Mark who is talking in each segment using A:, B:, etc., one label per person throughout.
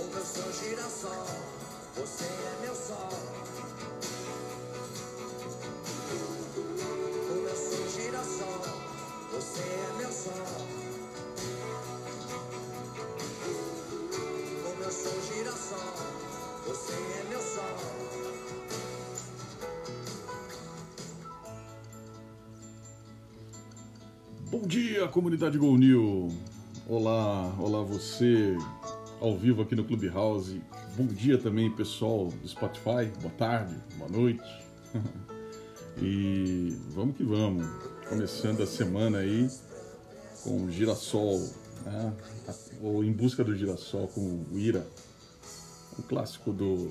A: Como eu sou girassol, você é meu sol. Como eu sou girassol, você é meu sol. Como eu sou girassol, você é meu sol.
B: Bom dia, comunidade Gol New. Olá, olá você, ao vivo aqui no Clubhouse. Bom dia também, pessoal do Spotify. Boa tarde, boa noite. e vamos que vamos. Começando a semana aí com o Girassol, né? ou Em Busca do Girassol com o Ira, um clássico do,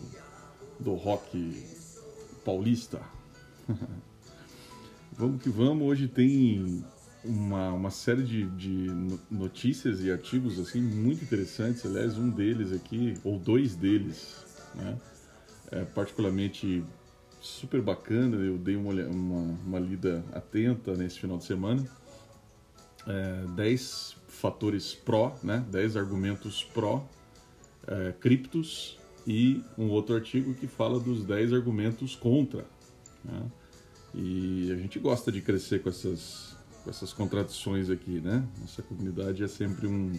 B: do rock paulista. vamos que vamos. Hoje tem uma, uma série de, de notícias e artigos assim muito interessantes. Aliás, um deles aqui, ou dois deles, né, é particularmente super bacana. Eu dei uma, uma, uma lida atenta nesse final de semana. É, 10 fatores pró, né, 10 argumentos pró é, criptos e um outro artigo que fala dos 10 argumentos contra. Né? E a gente gosta de crescer com essas com essas contradições aqui, né? Nossa comunidade é sempre um,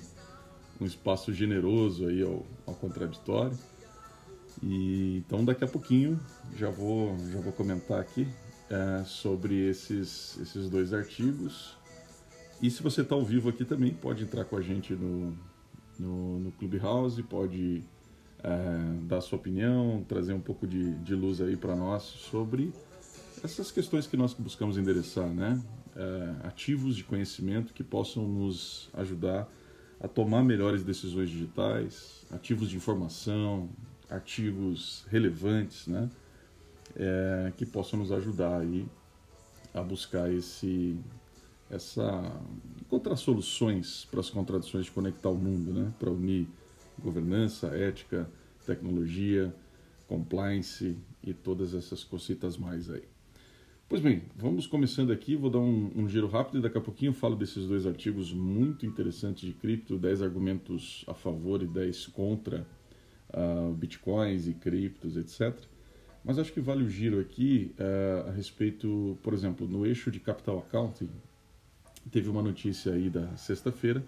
B: um espaço generoso aí ao, ao contraditório. E então daqui a pouquinho já vou já vou comentar aqui é, sobre esses esses dois artigos. E se você está ao vivo aqui também pode entrar com a gente no no, no Clubhouse, pode é, dar sua opinião, trazer um pouco de, de luz aí para nós sobre essas questões que nós buscamos endereçar, né? Uh, ativos de conhecimento que possam nos ajudar a tomar melhores decisões digitais, ativos de informação, artigos relevantes, né? É, que possam nos ajudar aí a buscar esse, essa encontrar soluções para as contradições de conectar o mundo, né? Para unir governança, ética, tecnologia, compliance e todas essas cositas mais aí. Pois bem, vamos começando aqui, vou dar um, um, giro rápido e daqui a pouquinho eu falo desses dois artigos muito interessantes de cripto, 10 argumentos a favor e 10 contra uh, bitcoins e criptos, etc. Mas acho que vale o giro aqui uh, a respeito, por exemplo, no eixo de capital accounting, teve uma notícia aí da sexta-feira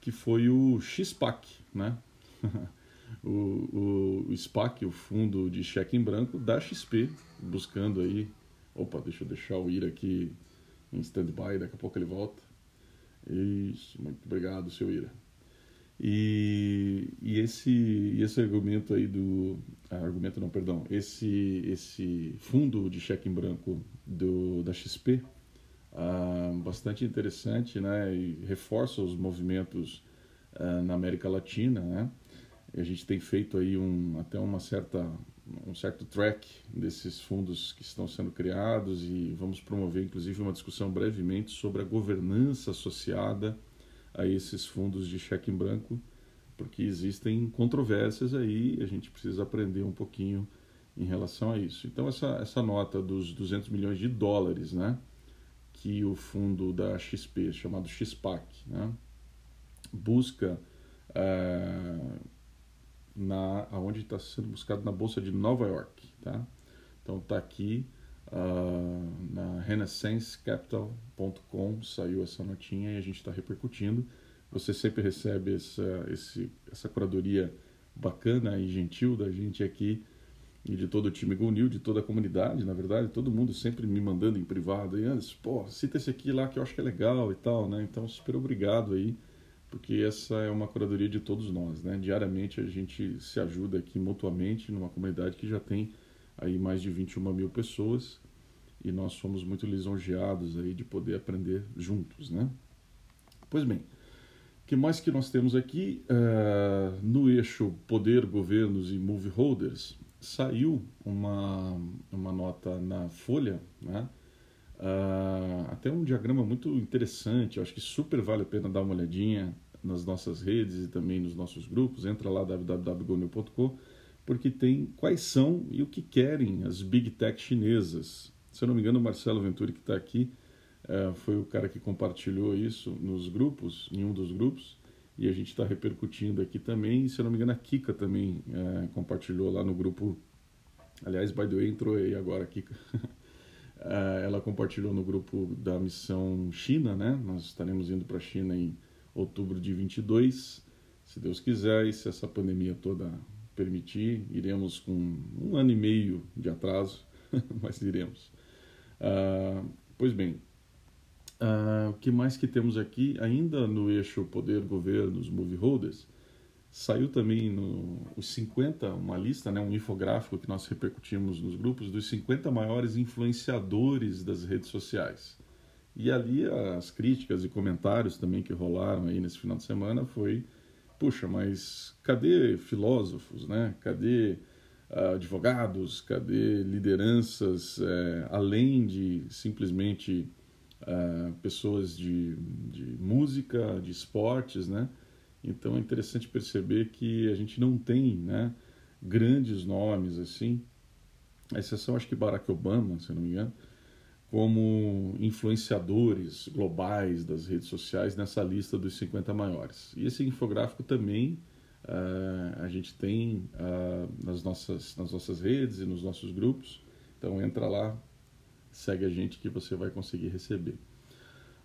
B: que foi o XPAC, né? o, o, o SPAC, o fundo de cheque em branco da XP, buscando aí Opa, deixa eu deixar o Ir aqui em stand-by, daqui a pouco ele volta. Isso, muito obrigado, seu Ira. E, e esse, esse argumento aí do. Ah, argumento não, perdão. Esse, esse fundo de cheque em branco do, da XP, ah, bastante interessante, né? E reforça os movimentos ah, na América Latina, né? E a gente tem feito aí um, até uma certa um certo track desses fundos que estão sendo criados e vamos promover inclusive uma discussão brevemente sobre a governança associada a esses fundos de cheque em branco, porque existem controvérsias aí, a gente precisa aprender um pouquinho em relação a isso. Então essa essa nota dos 200 milhões de dólares, né, que o fundo da XP, chamado XPAC, né, busca uh, na aonde está sendo buscado na bolsa de Nova York, tá? Então está aqui uh, na renaissancecapital.com saiu essa notinha e a gente está repercutindo. Você sempre recebe essa esse, essa curadoria bacana e gentil da gente aqui e de todo o time Gonil, de toda a comunidade, na verdade, todo mundo sempre me mandando em privado, e antes, pô, cita esse aqui lá que eu acho que é legal e tal, né? Então, super obrigado aí porque essa é uma curadoria de todos nós, né? Diariamente a gente se ajuda aqui mutuamente numa comunidade que já tem aí mais de 21 mil pessoas e nós somos muito lisonjeados aí de poder aprender juntos, né? Pois bem, o que mais que nós temos aqui? Uh, no eixo Poder, Governos e Move Holders, saiu uma, uma nota na Folha, né? Uh, até um diagrama muito interessante, acho que super vale a pena dar uma olhadinha nas nossas redes e também nos nossos grupos. Entra lá www.goneu.com porque tem quais são e o que querem as big tech chinesas. Se eu não me engano, o Marcelo Venturi que está aqui uh, foi o cara que compartilhou isso nos grupos, em um dos grupos, e a gente está repercutindo aqui também. Se eu não me engano, a Kika também é, compartilhou lá no grupo. Aliás, by the way, entrou aí agora a Kika. É, ela compartilhou no grupo da missão China, né? Nós estaremos indo para a China em outubro de 22, se Deus quiser, e se essa pandemia toda permitir, iremos com um ano e meio de atraso, mas iremos. Uh, pois bem, uh, o que mais que temos aqui? Ainda no eixo poder, governo, os movie holders, saiu também no, os 50, uma lista, né, um infográfico que nós repercutimos nos grupos, dos 50 maiores influenciadores das redes sociais. E ali as críticas e comentários também que rolaram aí nesse final de semana foi, puxa, mas cadê filósofos, né? Cadê uh, advogados? Cadê lideranças é, além de simplesmente uh, pessoas de, de música, de esportes, né? Então é interessante perceber que a gente não tem, né, grandes nomes assim, a exceção acho que Barack Obama, se não me engano, como influenciadores globais das redes sociais nessa lista dos 50 maiores. E esse infográfico também uh, a gente tem uh, nas, nossas, nas nossas redes e nos nossos grupos. Então entra lá, segue a gente que você vai conseguir receber.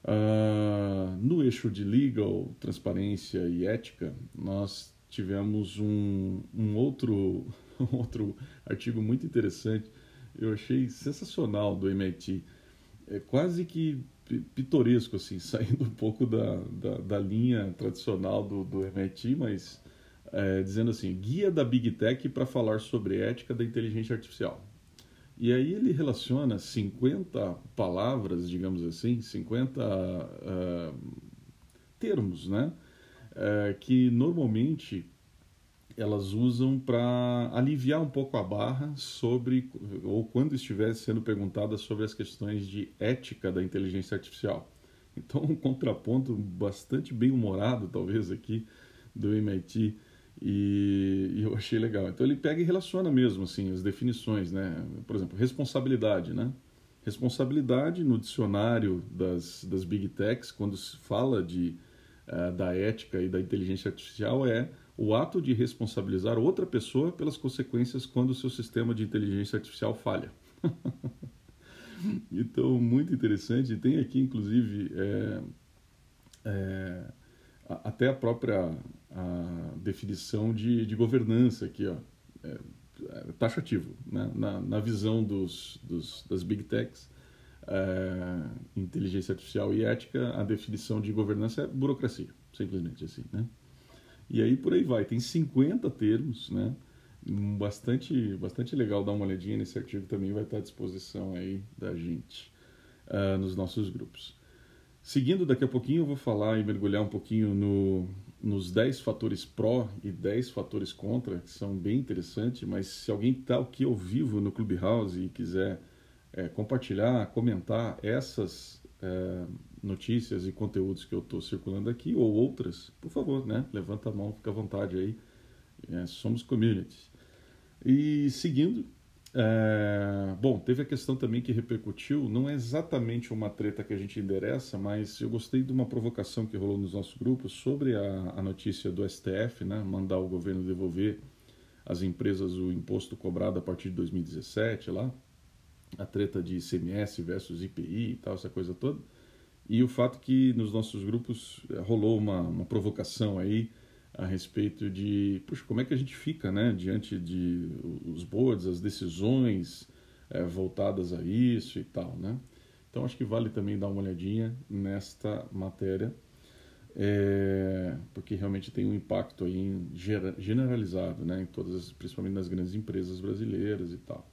B: Uh, no eixo de legal, transparência e ética, nós tivemos um, um, outro, um outro artigo muito interessante. Eu achei sensacional do MIT é quase que pitoresco, assim, saindo um pouco da, da, da linha tradicional do, do MIT, mas é, dizendo assim, guia da Big Tech para falar sobre ética da inteligência artificial. E aí ele relaciona 50 palavras, digamos assim, 50 uh, termos, né? Uh, que normalmente elas usam para aliviar um pouco a barra sobre, ou quando estiver sendo perguntada sobre as questões de ética da inteligência artificial. Então, um contraponto bastante bem humorado, talvez, aqui do MIT, e, e, eu achei legal. Então, ele pega e relaciona mesmo, assim, as definições, né? Por exemplo, responsabilidade, né? Responsabilidade no dicionário das, das Big Techs, quando se fala de, uh, da ética e da inteligência artificial, é o ato de responsabilizar outra pessoa pelas consequências quando o seu sistema de inteligência artificial falha. então, muito interessante. Tem aqui, inclusive, é, é, até a própria a definição de, de governança aqui, ó, é, é taxativo, né? na, na visão dos, dos, das big techs, é, inteligência artificial e ética, a definição de governança é burocracia, simplesmente assim, né? E aí por aí vai, tem 50 termos, né? Bastante, bastante legal dar uma olhadinha nesse artigo também vai estar à disposição aí da gente uh, nos nossos grupos. Seguindo, daqui a pouquinho eu vou falar e mergulhar um pouquinho no, nos 10 fatores pró e 10 fatores contra, que são bem interessantes, mas se alguém está aqui ao vivo no Clubhouse e quiser é, compartilhar, comentar essas é, notícias e conteúdos que eu estou circulando aqui ou outras, por favor, né? Levanta a mão, fica à vontade aí. É, somos community. E seguindo, é, bom, teve a questão também que repercutiu, não é exatamente uma treta que a gente endereça, mas eu gostei de uma provocação que rolou nos nossos grupos sobre a, a notícia do STF, né? Mandar o governo devolver às empresas o imposto cobrado a partir de 2017 lá, a treta de ICMS versus IPI e tal, essa coisa toda. E o fato que nos nossos grupos eh, rolou uma, uma provocação aí a respeito de, puxa, como é que a gente fica, né, diante de os boards, as decisões é, voltadas a isso e tal, né? Então acho que vale também dar uma olhadinha nesta matéria, é, porque realmente tem um impacto aí generalizado, né, em todas, principalmente nas grandes empresas brasileiras e tal,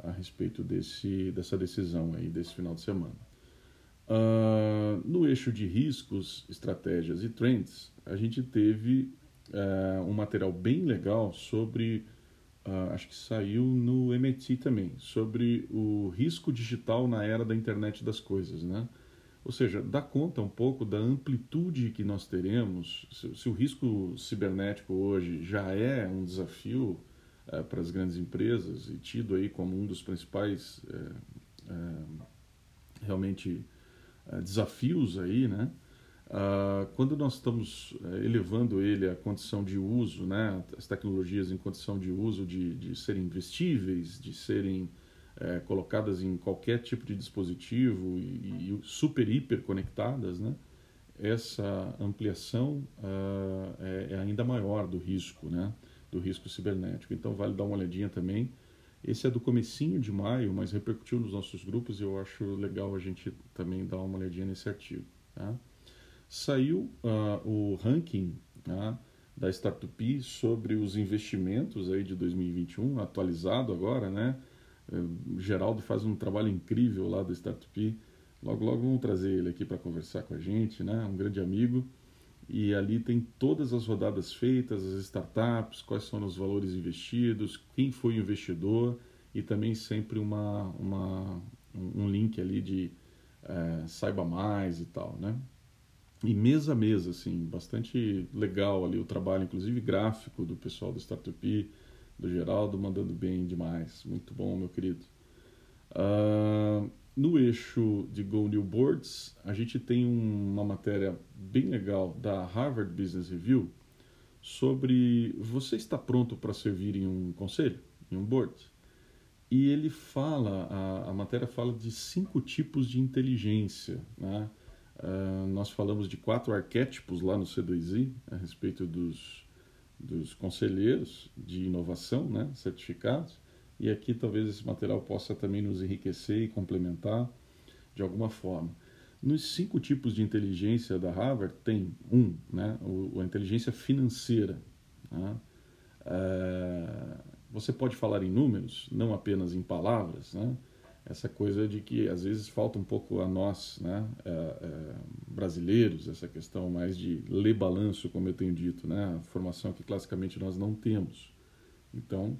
B: a respeito desse dessa decisão aí desse final de semana. Uh, no eixo de riscos, estratégias e trends, a gente teve uh, um material bem legal sobre, uh, acho que saiu no MIT também, sobre o risco digital na era da internet das coisas, né? Ou seja, dá conta um pouco da amplitude que nós teremos. Se, se o risco cibernético hoje já é um desafio uh, para as grandes empresas e tido aí como um dos principais realmente eh, desafios aí, né? Uh, quando nós estamos uh, elevando ele à condição de uso, né, as tecnologias em condição de uso de, de serem investíveis, de serem uh, colocadas em qualquer tipo de dispositivo e, e super hiper conectadas, né, essa ampliação ah, é, é, ainda maior do risco, né, do risco cibernético. Então vale dar uma olhadinha também. Esse é do comecinho de maio, mas repercutiu nos nossos grupos e eu acho legal a gente também dar uma olhadinha nesse artigo. Tá? saiu uh, o ranking né, da Startup sobre os investimentos aí de 2021, atualizado agora, né? O Geraldo faz um trabalho incrível lá da Startup. Logo, logo vamos trazer ele aqui para conversar com a gente, né? Um grande amigo. E ali tem todas as rodadas feitas, as startups, quais são os valores investidos, quem foi o investidor e também sempre uma, uma um link ali de é, saiba mais e tal, né? e mês a mês, assim, bastante legal ali o trabalho, inclusive gráfico do pessoal do Startup, do Geraldo, mandando bem demais. Muito bom, meu querido. Uh, no eixo de Go New Boards, a gente tem uma matéria bem legal da Harvard Business Review sobre você está pronto para servir em um conselho, em um board? E ele fala, a, a matéria fala de cinco tipos de inteligência, né? Uh, nós falamos de quatro arquétipos lá no C2I a respeito dos, dos conselheiros de inovação, né, certificados, e aqui talvez esse material possa também nos enriquecer e complementar de alguma forma. Nos cinco tipos de inteligência da Harvard tem um, né, o, a inteligência financeira. Né? Uh, você pode falar em números, não apenas em palavras, né? essa coisa de que às vezes falta um pouco a nós, né, é, é, brasileiros, essa questão mais de ler balanço, como eu tenho dito, né, formação que classicamente nós não temos. Então,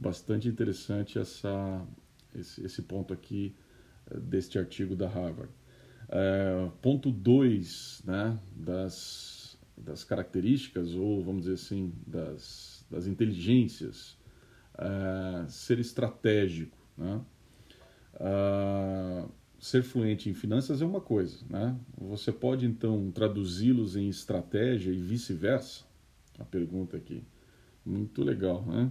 B: bastante interessante essa, esse, esse ponto aqui é, deste artigo da Harvard. É, ponto 2 né, das, das características, ou vamos dizer assim, das, das inteligências, é, ser estratégico. Né? Uh, ser fluente em finanças é uma coisa, né? Você pode então traduzi-los em estratégia e vice-versa? A pergunta aqui, muito legal, né?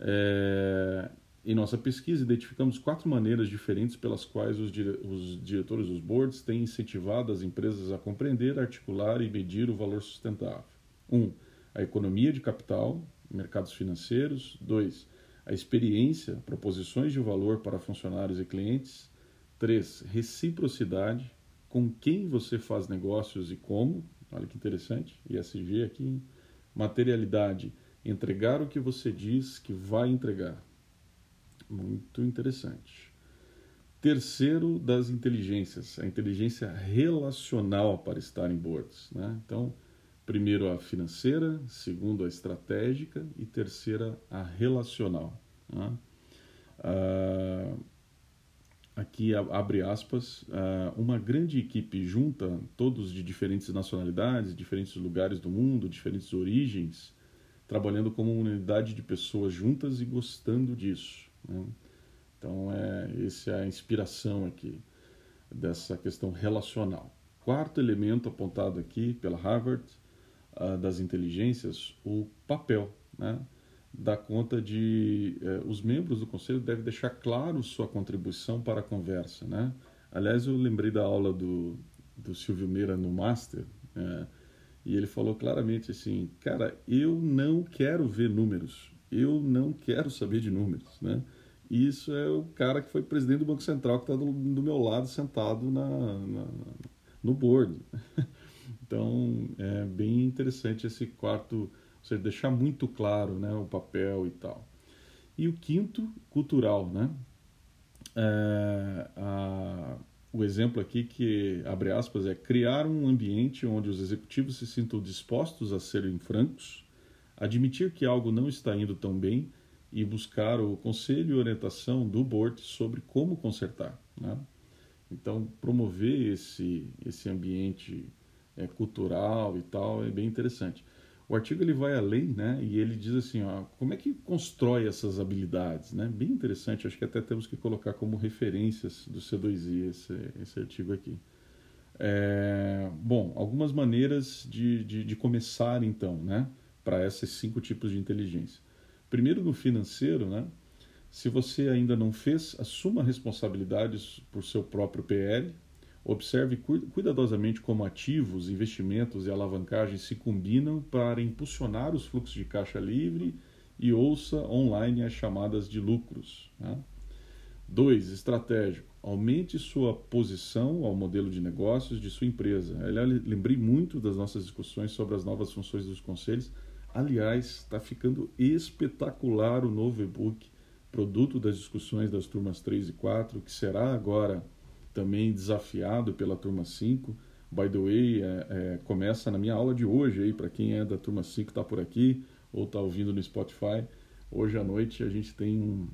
B: É, em nossa pesquisa identificamos quatro maneiras diferentes pelas quais os, dire os diretores dos boards têm incentivado as empresas a compreender, articular e medir o valor sustentável. Um, a economia de capital, mercados financeiros. Dois, a experiência, proposições de valor para funcionários e clientes. 3. Reciprocidade, com quem você faz negócios e como. Olha que interessante, ISG aqui. Materialidade, entregar o que você diz que vai entregar. Muito interessante. Terceiro das inteligências, a inteligência relacional para estar em boards. Né? Então, Primeiro a financeira, segundo a estratégica e terceira a relacional. Né? Ah, aqui abre aspas, ah, uma grande equipe junta todos de diferentes nacionalidades, diferentes lugares do mundo, diferentes origens, trabalhando como uma unidade de pessoas juntas e gostando disso. Né? Então, é, essa é a inspiração aqui dessa questão relacional. Quarto elemento apontado aqui pela Harvard uh, das inteligências o papel, né? dá conta de eh, os membros do conselho devem deixar claro sua contribuição para a conversa, né? Aliás, eu lembrei da aula do, do Silvio Meira no Master eh, e ele falou claramente assim, cara, eu não quero ver números, eu não quero saber de números, né? E isso é o cara que foi presidente do Banco Central que está do, do, meu lado sentado na, na no board. Então, é bem interessante esse quarto, você deixar muito claro né, o papel e tal. E o quinto, cultural, né? É, a, o exemplo aqui que, abre aspas, é criar um ambiente onde os executivos se sintam dispostos a serem francos, admitir que algo não está indo tão bem e buscar o conselho e orientação do board sobre como consertar. Né? Então, promover esse, esse ambiente é, cultural e tal, é bem interessante. O artigo ele vai além, né? E ele diz assim, ó, como é que constrói essas habilidades, né? Bem interessante. Acho que até temos que colocar como referências do C2I esse, esse artigo aqui. É, bom, algumas maneiras de, de, de começar então, né? Para esses cinco tipos de inteligência. Primeiro, no financeiro, né? Se você ainda não fez, assuma responsabilidades por seu próprio PL. Observe cuidadosamente como ativos, investimentos e alavancagens se combinam para impulsionar os fluxos de caixa livre e ouça online as chamadas de lucros. Né? Dois, estratégico. Aumente sua posição ao modelo de negócios de sua empresa. Aliás, lembrei muito das nossas discussões sobre as novas funções dos conselhos. Aliás, está ficando espetacular o novo e-book, produto das discussões das turmas 3 e 4, que será agora também desafiado pela turma 5. By the way, é, é, começa na minha aula de hoje, aí para quem é da turma 5 está por aqui ou está ouvindo no Spotify. Hoje à noite a gente tem um,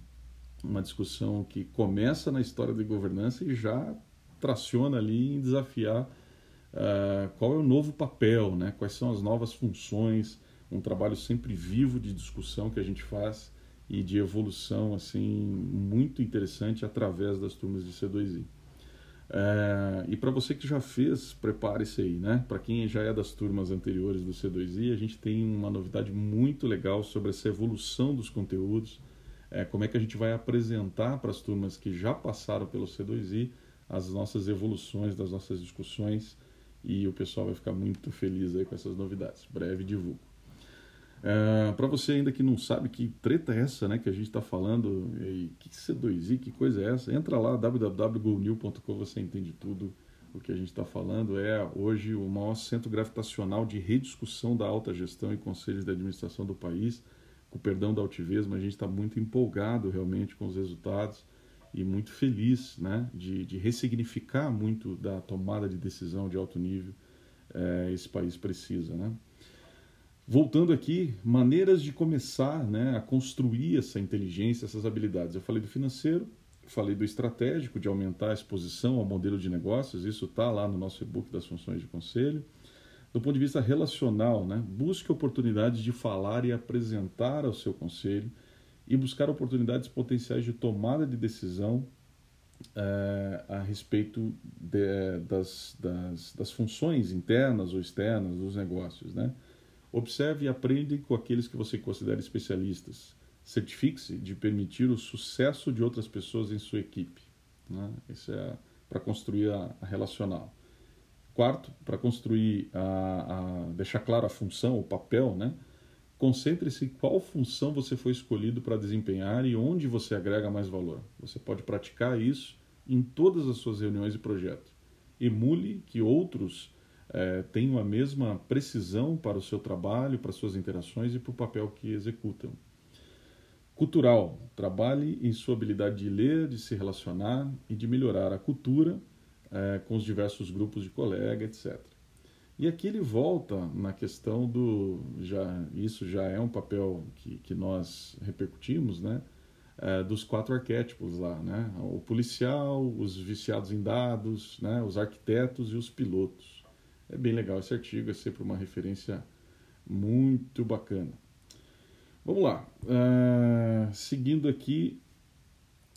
B: uma discussão que começa na história de governança e já traciona ali em desafiar uh, qual é o novo papel, né? quais são as novas funções, um trabalho sempre vivo de discussão que a gente faz e de evolução assim muito interessante através das turmas de C2I. É, e para você que já fez, prepare-se aí, né? Para quem já é das turmas anteriores do C2I, a gente tem uma novidade muito legal sobre essa evolução dos conteúdos, é, como é que a gente vai apresentar para as turmas que já passaram pelo C2I as nossas evoluções das nossas discussões e o pessoal vai ficar muito feliz aí com essas novidades. Breve divulgo. É, para você ainda que não sabe que treta é essa, né, que a gente está falando, e que C2I, que coisa é essa, entra lá www.gonil.com, você entende tudo o que a gente está falando. É hoje o maior centro gravitacional de rediscussão da alta gestão e conselhos de administração do país com perdão da altivez, mas a gente está muito empolgado realmente com os resultados e muito feliz né, de, de ressignificar muito da tomada de decisão de alto nível é, esse país precisa. Né? Voltando aqui, maneiras de começar né, a construir essa inteligência, essas habilidades. Eu falei do financeiro, falei do estratégico, de aumentar a exposição ao modelo de negócios, isso está lá no nosso e-book das funções de conselho do ponto de vista relacional, né? busque oportunidades de falar e apresentar ao seu conselho e buscar oportunidades potenciais de tomada de decisão é, a respeito de, das, das, das, funções internas ou externas dos negócios. Né? Observe e aprenda com aqueles que você considera especialistas. Certifique-se de permitir o sucesso de outras pessoas em sua equipe. Né? Isso é para construir a, a relacional. Quarto, para construir, a, a, deixar claro a função, o papel, né? Concentre-se em qual função você foi escolhido para desempenhar e onde você agrega mais valor. Você pode praticar isso em todas as suas reuniões e projetos. Emule que outros é, tenham a mesma precisão para o seu trabalho, para suas interações e para o papel que executam. Cultural. Trabalhe em sua habilidade de ler, de se relacionar e de melhorar a cultura é, com os diversos grupos de colega, etc. E aqui ele volta na questão do já isso já é um papel que, que nós repercutimos, né? É, dos quatro arquétipos lá, né? O policial, os viciados em dados, né? Os arquitetos e os pilotos. É bem legal esse artigo, é sempre uma referência muito bacana. Vamos lá. Uh, seguindo aqui,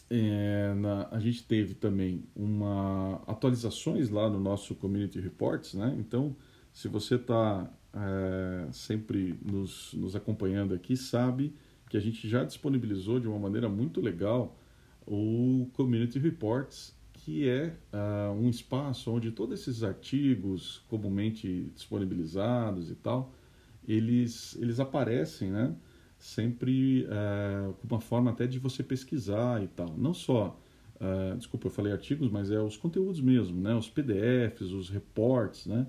B: é, na, a gente teve também uma atualizações lá no nosso Community Reports, né? Então, se você está é, sempre nos, nos acompanhando aqui, sabe que a gente já disponibilizou de uma maneira muito legal o Community Reports, que é uh, um espaço onde todos esses artigos comumente disponibilizados e tal, eles, eles aparecem, né? sempre uh, com uma forma até de você pesquisar e tal. Não só, uh, desculpa, eu falei artigos, mas é os conteúdos mesmo, né? Os PDFs, os reports, né?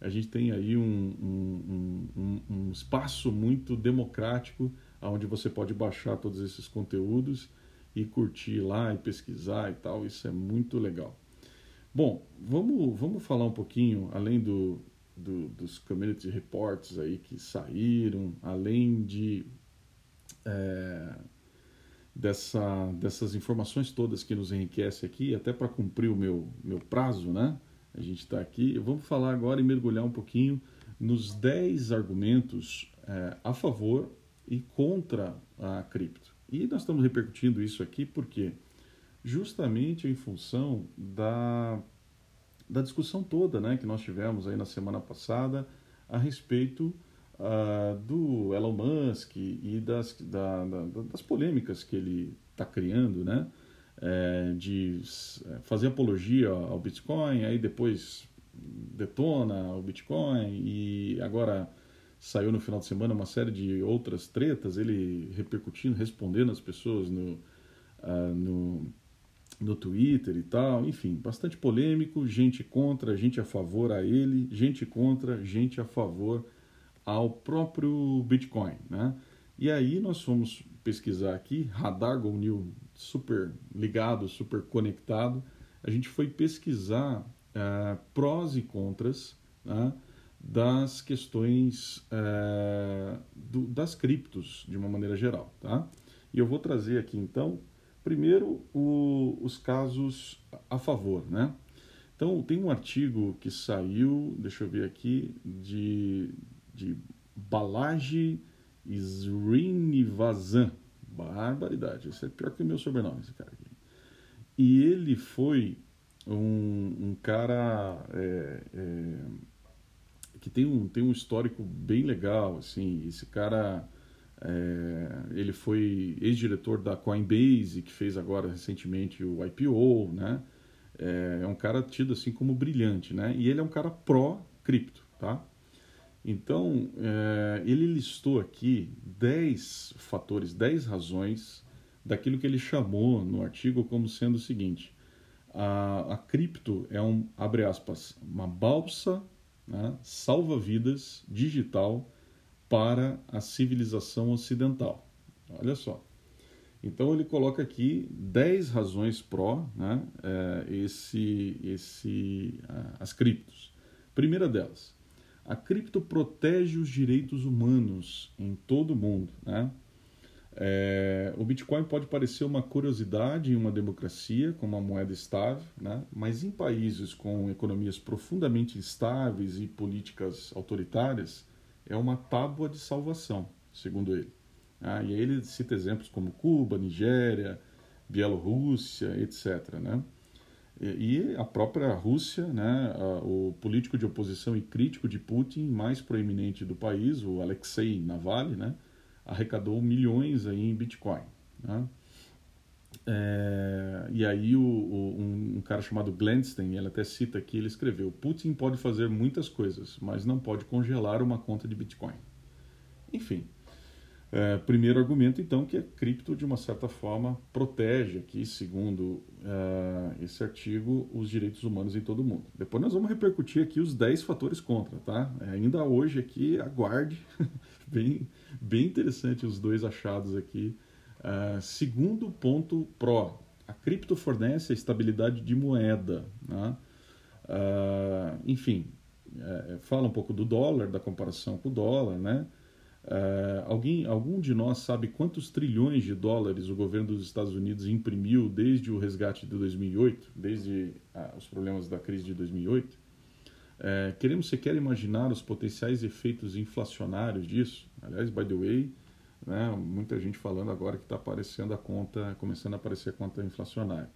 B: A gente tem aí um, um, um, um espaço muito democrático onde você pode baixar todos esses conteúdos e curtir lá e pesquisar e tal. Isso é muito legal. Bom, vamos, vamos falar um pouquinho, além do, do, dos community reports aí que saíram, além de é, dessa, dessas informações todas que nos enriquece aqui, até para cumprir o meu, meu prazo, né? A gente está aqui. Vamos falar agora e mergulhar um pouquinho nos 10 argumentos é, a favor e contra a cripto. E nós estamos repercutindo isso aqui porque justamente em função da, da discussão toda né, que nós tivemos aí na semana passada a respeito uh, do Elon Musk e das, da, da, das polêmicas que ele está criando, né? É, de é, fazer apologia ao Bitcoin, aí depois detona o Bitcoin e agora saiu no final de semana uma série de outras tretas, ele repercutindo, respondendo as pessoas no, uh, no, no Twitter e tal, enfim, bastante polêmico, gente contra, gente a favor a ele, gente contra, gente a favor ao próprio Bitcoin, né? E aí nós fomos pesquisar aqui, Radar Go New super ligado, super conectado, a gente foi pesquisar uh, prós e contras né, das questões uh, do, das criptos de uma maneira geral, tá? E eu vou trazer aqui então, primeiro o, os casos a favor, né? Então tem um artigo que saiu, deixa eu ver aqui, de de Balaji Srinivasan. Barbaridade, esse é pior que o meu sobrenome, esse cara aqui. E ele foi um, um cara é, é, que tem um, tem um histórico bem legal, assim, esse cara... É, ele foi ex-diretor da Coinbase, que fez agora recentemente o IPO, né? É, é um cara tido assim como brilhante, né? E ele é um cara pró-cripto, tá? Então, é, ele listou aqui 10 fatores, 10 razões daquilo que ele chamou no artigo como sendo o seguinte: a, a cripto é um, abre aspas, uma balsa né, salva-vidas digital para a civilização ocidental. Olha só. Então ele coloca aqui 10 razões pró né, é, esse, esse, as criptos. Primeira delas, a cripto protege os direitos humanos em todo o mundo. Né? É, o Bitcoin pode parecer uma curiosidade em uma democracia, como uma moeda estável, né? mas em países com economias profundamente instáveis e políticas autoritárias, é uma tábua de salvação, segundo ele. Ah, e aí ele cita exemplos como Cuba, Nigéria, Bielorrússia, etc. Né? E a própria Rússia, né, o político de oposição e crítico de Putin mais proeminente do país, o Alexei Navalny, né, arrecadou milhões aí em Bitcoin. Né? É, e aí o, o, um, um, cara chamado Glenstein, ele até cita aqui, ele escreveu, Putin pode fazer muitas coisas, mas não pode congelar uma conta de Bitcoin. Enfim, é, primeiro argumento, então, que a cripto, de uma certa forma, protege aqui, segundo é, esse artigo, os direitos humanos em todo mundo. Depois nós vamos repercutir aqui os 10 fatores contra, tá? É, ainda hoje aqui, aguarde, bem, bem interessante os dois achados aqui. É, segundo ponto pró, a cripto fornece a estabilidade de moeda, né? É, enfim, é, fala um pouco do dólar, da comparação com o dólar, né? Uh, alguém, algum de nós sabe quantos trilhões de dólares o governo dos Estados Unidos imprimiu desde o resgate de 2008, desde ah, os problemas da crise de 2008? Eh, queremos sequer imaginar os potenciais efeitos inflacionários disso. Aliás, by the way, né, muita gente falando agora que está aparecendo a conta, começando a aparecer a conta inflacionária.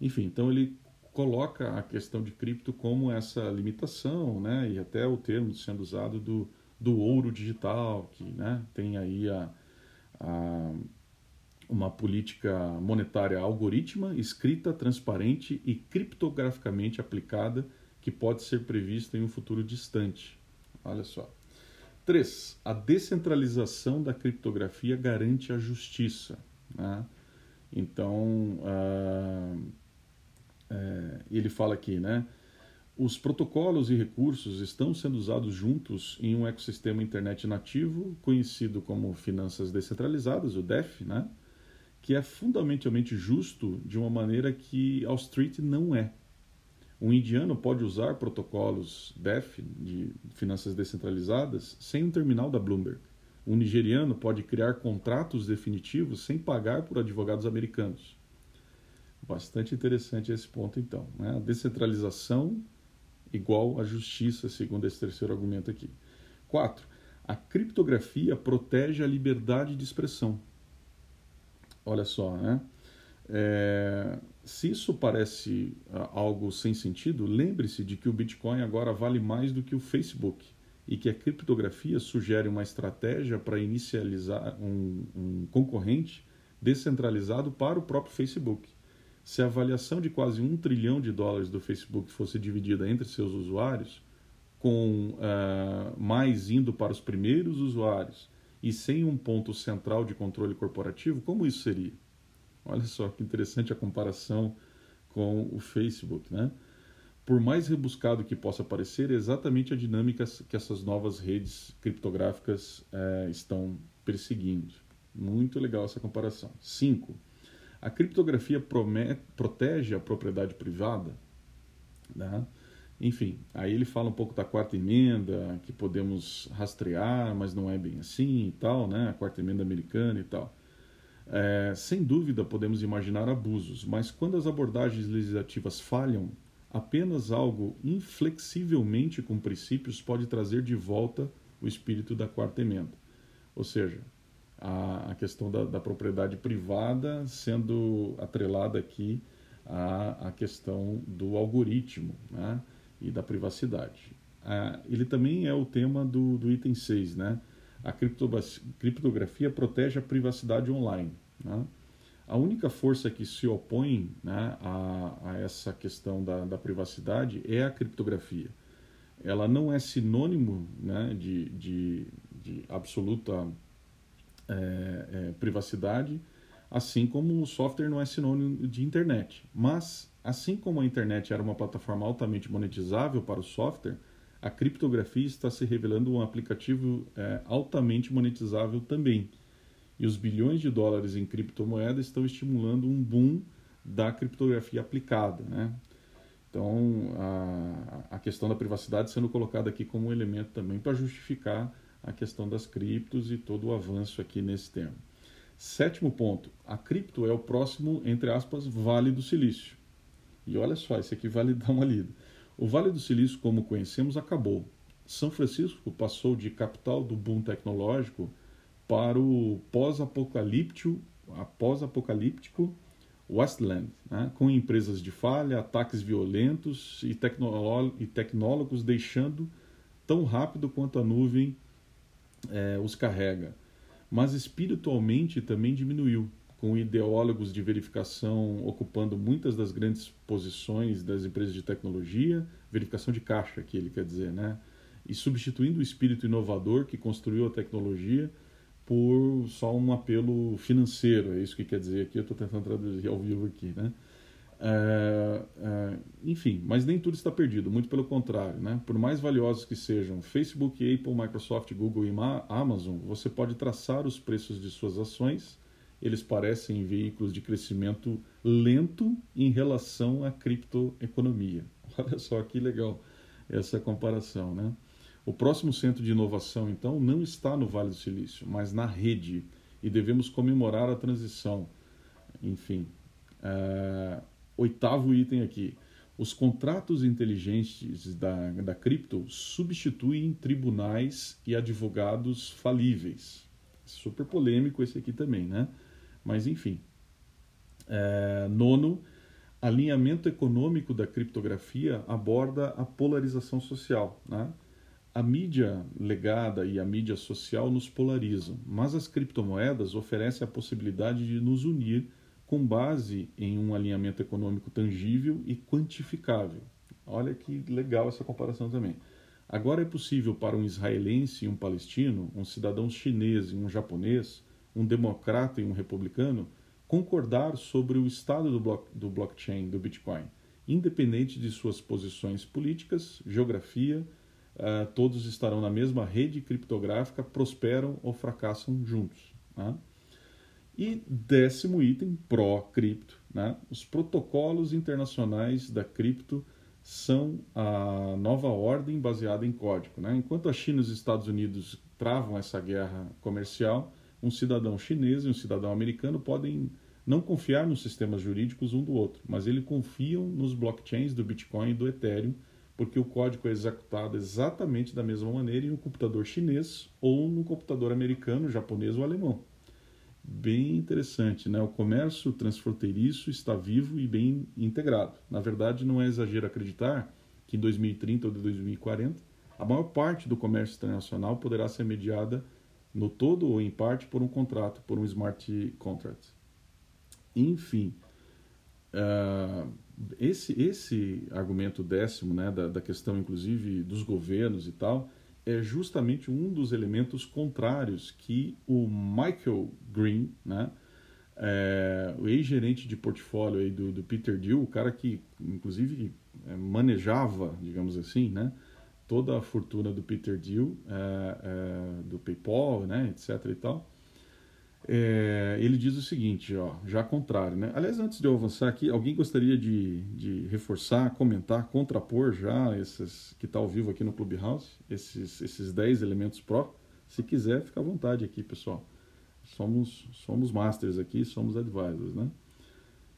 B: Enfim, então ele coloca a questão de cripto como essa limitação, né, e até o termo sendo usado do do ouro digital, que né, tem aí a, a, uma política monetária algorítmica, escrita, transparente e criptograficamente aplicada, que pode ser prevista em um futuro distante. Olha só. 3. A descentralização da criptografia garante a justiça. Né? Então, uh, é, ele fala aqui, né? Os protocolos e recursos estão sendo usados juntos em um ecossistema internet nativo, conhecido como finanças descentralizadas, o DEF, né? que é fundamentalmente justo de uma maneira que Wall Street não é. Um indiano pode usar protocolos DEF, de finanças descentralizadas, sem um terminal da Bloomberg. Um nigeriano pode criar contratos definitivos sem pagar por advogados americanos. Bastante interessante esse ponto, então. Né? Descentralização igual à justiça, segundo esse terceiro argumento aqui. 4. A criptografia protege a liberdade de expressão. Olha só, né? É, se isso parece uh, algo sem sentido, lembre-se de que o Bitcoin agora vale mais do que o Facebook e que a criptografia sugere uma estratégia para inicializar um, um concorrente descentralizado para o próprio Facebook. Se a avaliação de quase um trilhão de dólares do Facebook fosse dividida entre seus usuários, com uh, mais indo para os primeiros usuários e sem um ponto central de controle corporativo, como isso seria? Olha só que interessante a comparação com o Facebook, né? Por mais rebuscado que possa parecer, é exatamente a dinâmica que essas novas redes criptográficas eh, estão perseguindo. Muito legal essa comparação. 5. A criptografia protege a propriedade privada. Né? Enfim, aí ele fala um pouco da quarta emenda, que podemos rastrear, mas não é bem assim e tal, né? A quarta emenda americana e tal. É, sem dúvida podemos imaginar abusos, mas quando as abordagens legislativas falham, apenas algo inflexivelmente com princípios pode trazer de volta o espírito da quarta emenda. Ou seja, a, a questão da, da, propriedade privada sendo atrelada aqui à, à questão do algoritmo né, e da privacidade. Ah, ele também é o tema do, do item 6, né? A criptografia protege a privacidade online. Né? A única força que se opõe né, a, a, essa questão da, da, privacidade é a criptografia. Ela não é sinônimo né, de, de, de absoluta é, é, privacidade, assim como o software não é sinônimo de internet. Mas, assim como a internet era uma plataforma altamente monetizável para o software, a criptografia está se revelando um aplicativo é, altamente monetizável também. E os bilhões de dólares em criptomoedas estão estimulando um boom da criptografia aplicada. Né? Então, a, a questão da privacidade sendo colocada aqui como um elemento também para justificar a questão das criptos e todo o avanço aqui nesse termo. Sétimo ponto, a cripto é o próximo, entre aspas, Vale do Silício. E olha só, esse aqui vale dar uma lida. O Vale do Silício, como conhecemos, acabou. São Francisco passou de capital do boom tecnológico para o pós-apocalíptico pós-apocalíptico Westland, né, com empresas de falha, ataques violentos e, e tecnólogos deixando tão rápido quanto a nuvem é, os carrega. Mas espiritualmente também diminuiu, com ideólogos de verificação ocupando muitas das grandes posições das empresas de tecnologia, verificação de caixa, que ele quer dizer, né? E substituindo o espírito inovador que construiu a tecnologia por só um apelo financeiro, é isso que quer dizer aqui, eu estou tentando traduzir ao vivo aqui, né? É, é, enfim, mas nem tudo está perdido, muito pelo contrário. Né? Por mais valiosos que sejam Facebook, Apple, Microsoft, Google e Amazon, você pode traçar os preços de suas ações. Eles parecem veículos de crescimento lento em relação à criptoeconomia. Olha só que legal essa comparação. Né? O próximo centro de inovação, então, não está no Vale do Silício, mas na rede, e devemos comemorar a transição. Enfim. Uh, Oitavo item aqui. Os contratos inteligentes da, da cripto substituem tribunais e advogados falíveis. Super polêmico esse aqui também, né? Mas enfim. É, nono, alinhamento econômico da criptografia aborda a polarização social. Né? A mídia legada e a mídia social nos polarizam, mas as criptomoedas oferecem a possibilidade de nos unir com base em um alinhamento econômico tangível e quantificável. Olha que legal essa comparação também. Agora é possível para um israelense e um palestino, um cidadão chinês e um japonês, um democrata e um republicano, concordar sobre o estado do, block, do blockchain, do Bitcoin, independente de suas posições políticas, geografia, uh, todos estarão na mesma rede criptográfica, prosperam ou fracassam juntos. Né? E décimo item, pró-cripto. Né? Os protocolos internacionais da cripto são a nova ordem baseada em código. Né? Enquanto a China e os Estados Unidos travam essa guerra comercial, um cidadão chinês e um cidadão americano podem não confiar nos sistemas jurídicos um do outro, mas eles confiam nos blockchains do Bitcoin e do Ethereum, porque o código é executado exatamente da mesma maneira em um computador chinês ou no computador americano, japonês ou alemão. bem interessante, né? O comércio transfronteiriço está vivo e bem integrado. Na verdade, não é exagero acreditar que em 2030 ou 2040 a maior parte do comércio internacional poderá ser mediada no todo ou em parte por um contrato, por um smart contract. Enfim, uh, esse, esse argumento décimo, né, da, da questão inclusive dos governos e tal, é justamente um dos elementos contrários que o Michael Green, né, é, o ex-gerente de portfólio aí do, do Peter Thiel, o cara que inclusive é, manejava, digamos assim, né, toda a fortuna do Peter Thiel, é, é, do PayPal, né, etc. e tal, é, ele diz o seguinte, ó, já contrário, né? Aliás, antes de eu avançar aqui, alguém gostaria de, de reforçar, comentar, contrapor já esses que está ao vivo aqui no Clubhouse, esses, esses 10 elementos pró? Se quiser, fica à vontade aqui, pessoal. Somos, somos masters aqui, somos advisors, né?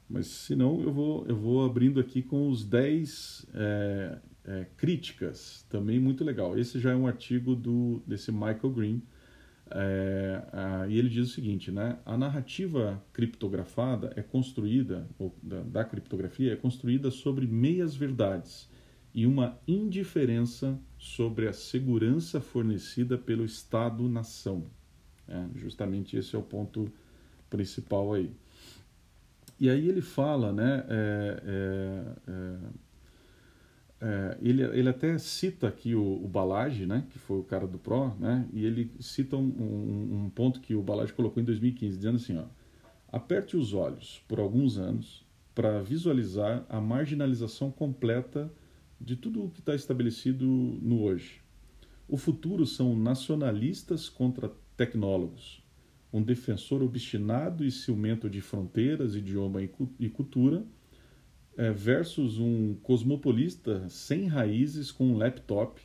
B: Mas se não, eu vou, eu vou abrindo aqui com os 10 é, é, críticas, também muito legal. Esse já é um artigo do, desse Michael Green, é, e ele diz o seguinte, né? A narrativa criptografada é construída, ou da, da criptografia, é construída sobre meias verdades e uma indiferença sobre a segurança fornecida pelo Estado-nação. É, justamente esse é o ponto principal aí. E aí ele fala, né? É, é, ele, ele até cita aqui o, o Balage, né, que foi o cara do Pro, né, e ele cita um, um, um ponto que o Balage colocou em 2015, dizendo assim, ó, aperte os olhos por alguns anos para visualizar a marginalização completa de tudo o que está estabelecido no hoje. O futuro são nacionalistas contra tecnólogos, um defensor obstinado e ciumento de fronteiras, idioma e cultura, é, versus um cosmopolista sem raízes com um laptop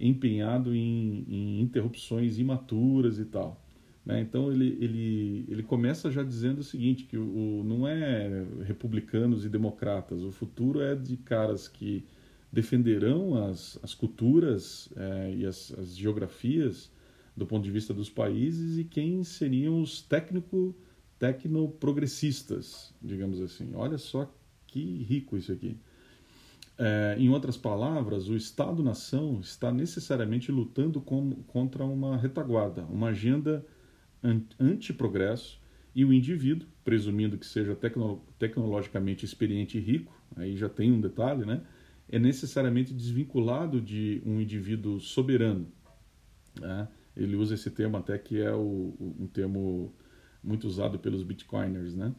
B: empenhado em, em interrupções imaturas e tal. Né? Então ele, ele, ele começa já dizendo o seguinte, que o, o, não é republicanos e democratas, o futuro é de caras que defenderão as, as culturas é, e as, as geografias do ponto de vista dos países e quem seriam os técnico tecnoprogressistas, digamos assim. Olha só que rico isso aqui. É, em outras palavras, o Estado-nação está necessariamente lutando com, contra uma retaguarda, uma agenda anti-progresso, e o indivíduo, presumindo que seja tecno, tecnologicamente experiente e rico, aí já tem um detalhe, né? é necessariamente desvinculado de um indivíduo soberano. Né? Ele usa esse termo até que é o, um termo muito usado pelos bitcoiners, né?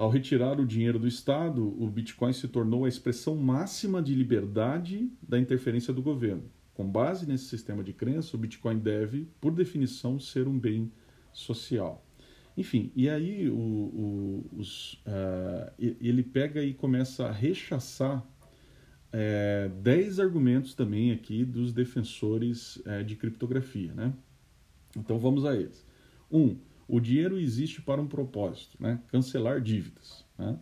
B: Ao retirar o dinheiro do Estado, o Bitcoin se tornou a expressão máxima de liberdade da interferência do governo. Com base nesse sistema de crença, o Bitcoin deve, por definição, ser um bem social. Enfim, e aí o, o, os, uh, ele pega e começa a rechaçar é, dez argumentos também aqui dos defensores é, de criptografia. Né? Então vamos a eles. Um, o dinheiro existe para um propósito, né? cancelar dívidas. Né?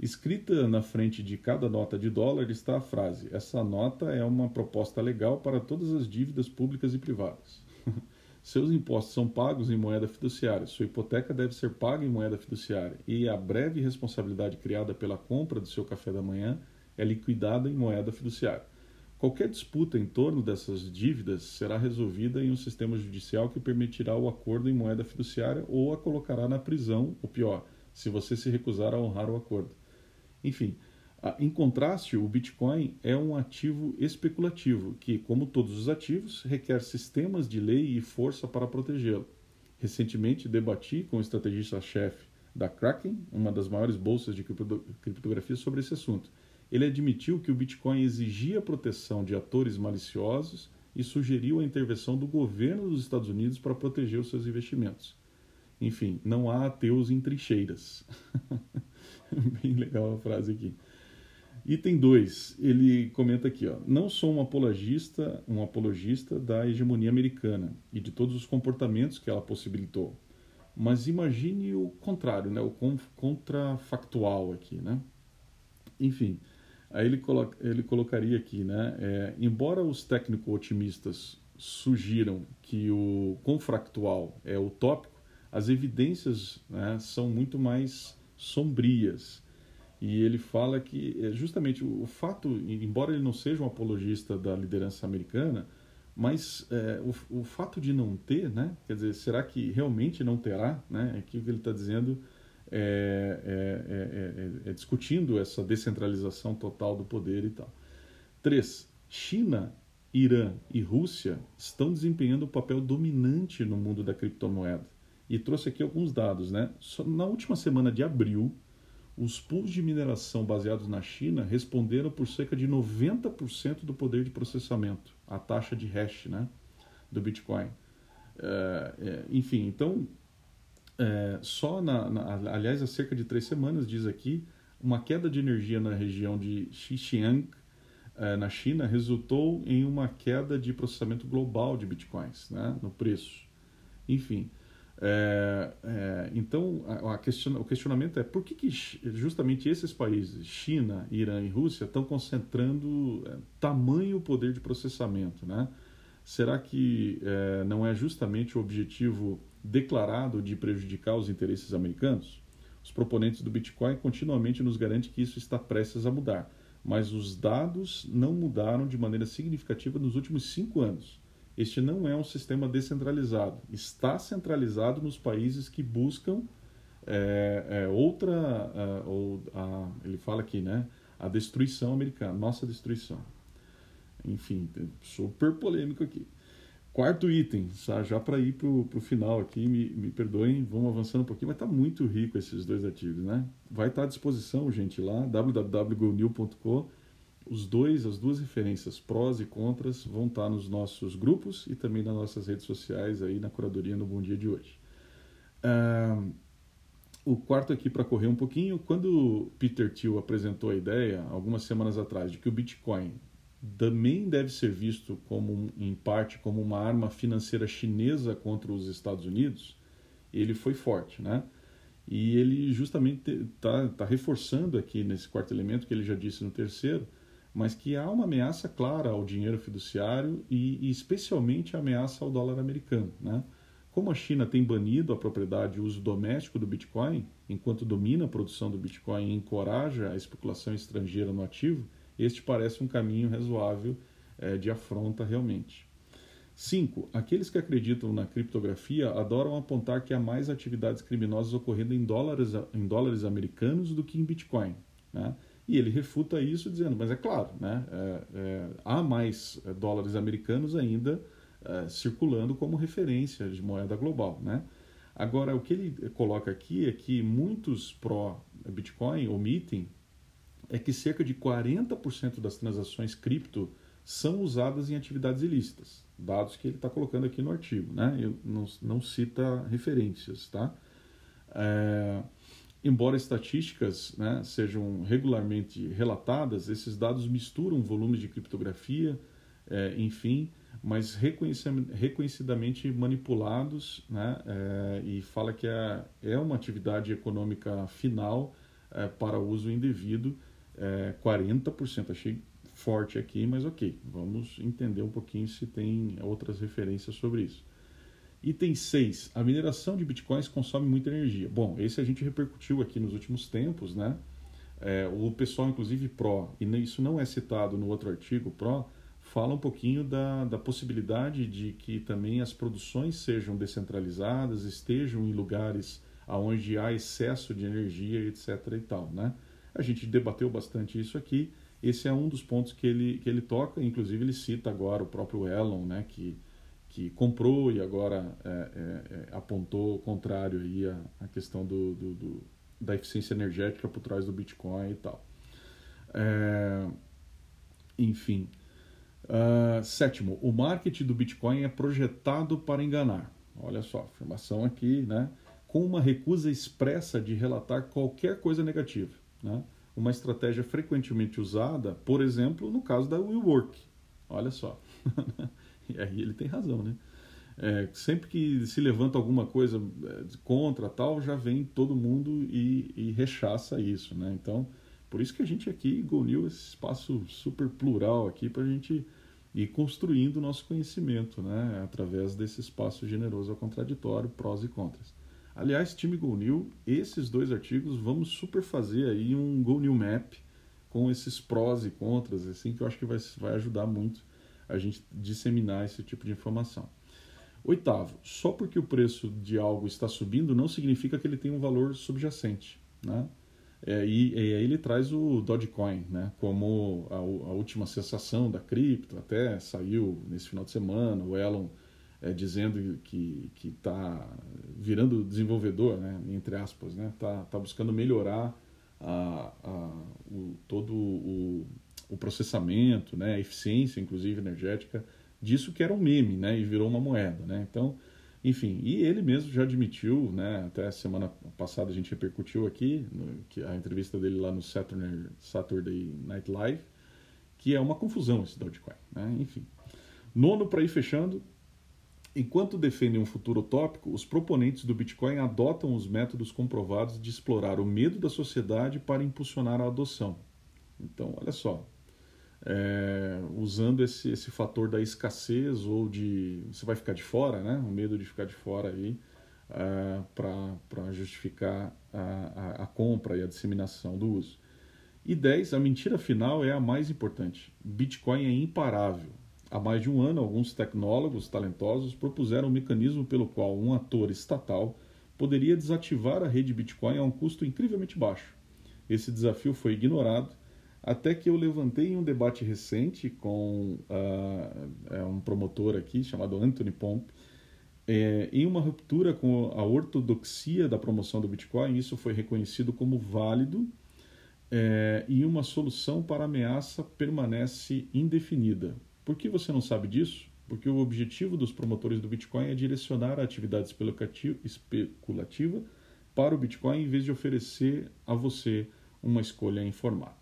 B: Escrita na frente de cada nota de dólar está a frase: essa nota é uma proposta legal para todas as dívidas públicas e privadas. Seus impostos são pagos em moeda fiduciária, sua hipoteca deve ser paga em moeda fiduciária e a breve responsabilidade criada pela compra do seu café da manhã é liquidada em moeda fiduciária. Qualquer disputa em torno dessas dívidas será resolvida em um sistema judicial que permitirá o acordo em moeda fiduciária ou a colocará na prisão, ou pior, se você se recusar a honrar o acordo. Enfim, em contraste, o Bitcoin é um ativo especulativo que, como todos os ativos, requer sistemas de lei e força para protegê-lo. Recentemente debati com o estrategista-chefe da Kraken, uma das maiores bolsas de criptografia, sobre esse assunto ele admitiu que o Bitcoin exigia proteção de atores maliciosos e sugeriu a intervenção do governo dos Estados Unidos para proteger os seus investimentos. Enfim, não há ateus em trincheiras. Bem legal a frase aqui. Item 2, ele comenta aqui, ó, não sou um apologista, um apologista da hegemonia americana e de todos os comportamentos que ela possibilitou. Mas imagine o contrário, né, o contrafactual aqui, né? Enfim, Aí ele, ele colocaria aqui, né? É, embora os técnicos otimistas sugiram que o confractual é utópico, as evidências né, são muito mais sombrias. E ele fala que é, justamente o, fato, embora ele não seja um apologista da liderança americana, mas é, o, o, fato de não ter, né, quer dizer, será que realmente não terá? Né, é que o que ele está dizendo é, é, é, é, discutindo essa descentralização total do poder e tal. Três, China, Irã e Rússia estão desempenhando um papel dominante no mundo da criptomoeda. E trouxe aqui alguns dados, né? Na última semana de abril, os pools de mineração baseados na China responderam por cerca de 90% do poder de processamento, a taxa de hash né, do Bitcoin. É, é, enfim, então, é, só na, na, aliás, há cerca de três semanas, diz aqui, uma queda de energia na região de Xinjiang, é, na China, resultou em uma queda de processamento global de bitcoins né, no preço. Enfim, é, é, então, a, a question, o questionamento é por que, que, justamente esses países, China, Irã e Rússia, estão concentrando é, tamanho poder de processamento? Né? Será que é, não é justamente o objetivo declarado de prejudicar os interesses americanos? Os proponentes do Bitcoin continuamente nos garantem que isso está prestes a mudar, mas os dados não mudaram de maneira significativa nos últimos cinco anos. Este não é um sistema descentralizado. Está centralizado nos países que buscam é, é, outra. É, ou, a, ele fala aqui, né? A destruição americana, nossa destruição. Enfim, super polêmico aqui. Quarto item, já para ir para o final aqui, me, me perdoem, vamos avançando um pouquinho, mas está muito rico esses dois artigos, né? Vai estar tá à disposição, gente, lá, www.gonil.com os dois, as duas referências, prós e contras, vão estar nos nossos grupos e também nas nossas redes sociais aí na curadoria no Bom Dia de hoje. Uh, o quarto aqui para correr um pouquinho, quando Peter Thiel apresentou a ideia, algumas semanas atrás, de que o Bitcoin também deve ser visto como, em parte, como uma arma financeira chinesa contra os Estados Unidos, ele foi forte, né? E ele justamente está tá reforçando aqui nesse quarto elemento que ele já disse no terceiro, mas que há uma ameaça clara ao dinheiro fiduciário e, e especialmente a ameaça ao dólar americano. Né? Como a China tem banido a propriedade e uso doméstico do Bitcoin, enquanto domina a produção do Bitcoin e encoraja a especulação estrangeira no ativo, este parece um caminho razoável é, de afronta realmente. 5. Aqueles que acreditam na criptografia adoram apontar que há mais atividades criminosas ocorrendo em dólares, em dólares americanos do que em Bitcoin. Né? E ele refuta isso dizendo, mas é claro, né, é, é, há mais é, dólares americanos ainda é, circulando como referência de moeda global. Né? Agora, o que ele coloca aqui é que muitos pró-Bitcoin omitem é que cerca de 40% das transações cripto são usadas em atividades ilícitas, dados que ele está colocando aqui no artigo, né? Eu não, não cita referências, tá? É, Embora estatísticas né, sejam regularmente relatadas, esses dados misturam volumes de criptografia, é, enfim, mas reconhecidamente manipulados, né, é, e fala que é, é uma atividade econômica final é, para uso indevido, 40%. É, Achei forte aqui, mas ok, vamos entender um pouquinho se tem outras referências sobre isso. Item 6. A mineração de bitcoins consome muita energia. Bom, esse a gente repercutiu aqui nos últimos tempos, né? É, o pessoal, inclusive Pro, e isso não é citado no outro artigo, Pro, fala um pouquinho da, da possibilidade de que também as produções sejam descentralizadas, estejam em lugares onde há excesso de energia, etc. e tal, né? A gente debateu bastante isso aqui. Esse é um dos pontos que ele, que ele toca, inclusive ele cita agora o próprio Elon, né? Que que comprou e agora é, é, é, apontou o contrário aí a, a questão do, do, do, da eficiência energética por trás do Bitcoin e tal. É, enfim. Uh, sétimo, o marketing do Bitcoin é projetado para enganar. Olha só, afirmação aqui, né? Com uma recusa expressa de relatar qualquer coisa negativa. Né? Uma estratégia frequentemente usada, por exemplo, no caso da WeWork. Olha só. E aí ele tem razão, né? É, sempre que se levanta alguma coisa é, contra tal, já vem todo mundo e, e rechaça isso, né? Então, por isso que a gente aqui, Gonil, esse espaço super plural aqui para a gente ir construindo o nosso conhecimento, né? Através desse espaço generoso ao contraditório, prós e contras. Aliás, time Go New, esses dois artigos vamos super fazer aí um Go New Map com esses prós e contras, assim, que eu acho que vai, vai ajudar muito a gente disseminar esse tipo de informação. Oitavo, só porque o preço de algo está subindo não significa que ele tem um valor subjacente, né? É, e, e, aí ele traz o Dogecoin, né? Como a, a, última sensação da cripto, até saiu nesse final de semana, o Elon é, dizendo que está virando desenvolvedor, né? Entre aspas, né? Tá, tá buscando melhorar a, a, o, todo o, o processamento, né? A eficiência, inclusive energética disso que era um meme, né? E virou uma moeda, né? Então, enfim, e ele mesmo já admitiu, né? Até semana passada a gente repercutiu aqui no, que a entrevista dele lá no Saturday, Saturday Night Live, que é uma confusão esse Dogecoin, né? Enfim. Nono para ir fechando, Enquanto defendem um futuro utópico, os proponentes do Bitcoin adotam os métodos comprovados de explorar o medo da sociedade para impulsionar a adoção. Então, olha só, é, usando esse, esse fator da escassez ou de você vai ficar de fora, né? O medo de ficar de fora aí é, para justificar a, a, a, compra e a disseminação do uso. E 10, a mentira final é a mais importante. Bitcoin é imparável. Há mais de um ano, alguns tecnólogos talentosos propuseram um mecanismo pelo qual um ator estatal poderia desativar a rede Bitcoin a um custo incrivelmente baixo. Esse desafio foi ignorado até que eu levantei em um debate recente com uh, um promotor aqui chamado Anthony Pomp, é, em uma ruptura com a ortodoxia da promoção do Bitcoin, isso foi reconhecido como válido é, e uma solução para a ameaça permanece indefinida. Por que você não sabe disso? Porque o objetivo dos promotores do Bitcoin é direcionar a atividade especulativa para o Bitcoin em vez de oferecer a você uma escolha informada.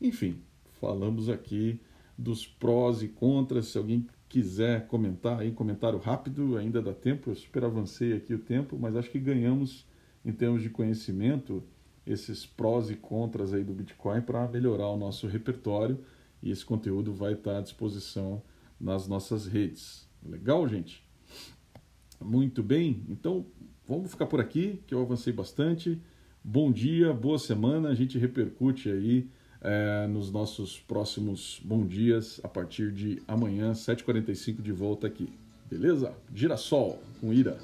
B: Enfim, falamos aqui dos prós e contras. Se alguém quiser comentar aí, comentário rápido, ainda dá tempo. Eu super avancei aqui o tempo, mas acho que ganhamos em termos de conhecimento esses prós e contras aí do Bitcoin para melhorar o nosso repertório e esse conteúdo vai estar à disposição nas nossas redes. Legal, gente? Muito bem, então vamos ficar por aqui, que eu avancei bastante. Bom dia, boa semana, a gente repercute aí é, nos nossos próximos bom dias a partir de amanhã, 7h45 de volta aqui. Beleza? Girassol com Ira.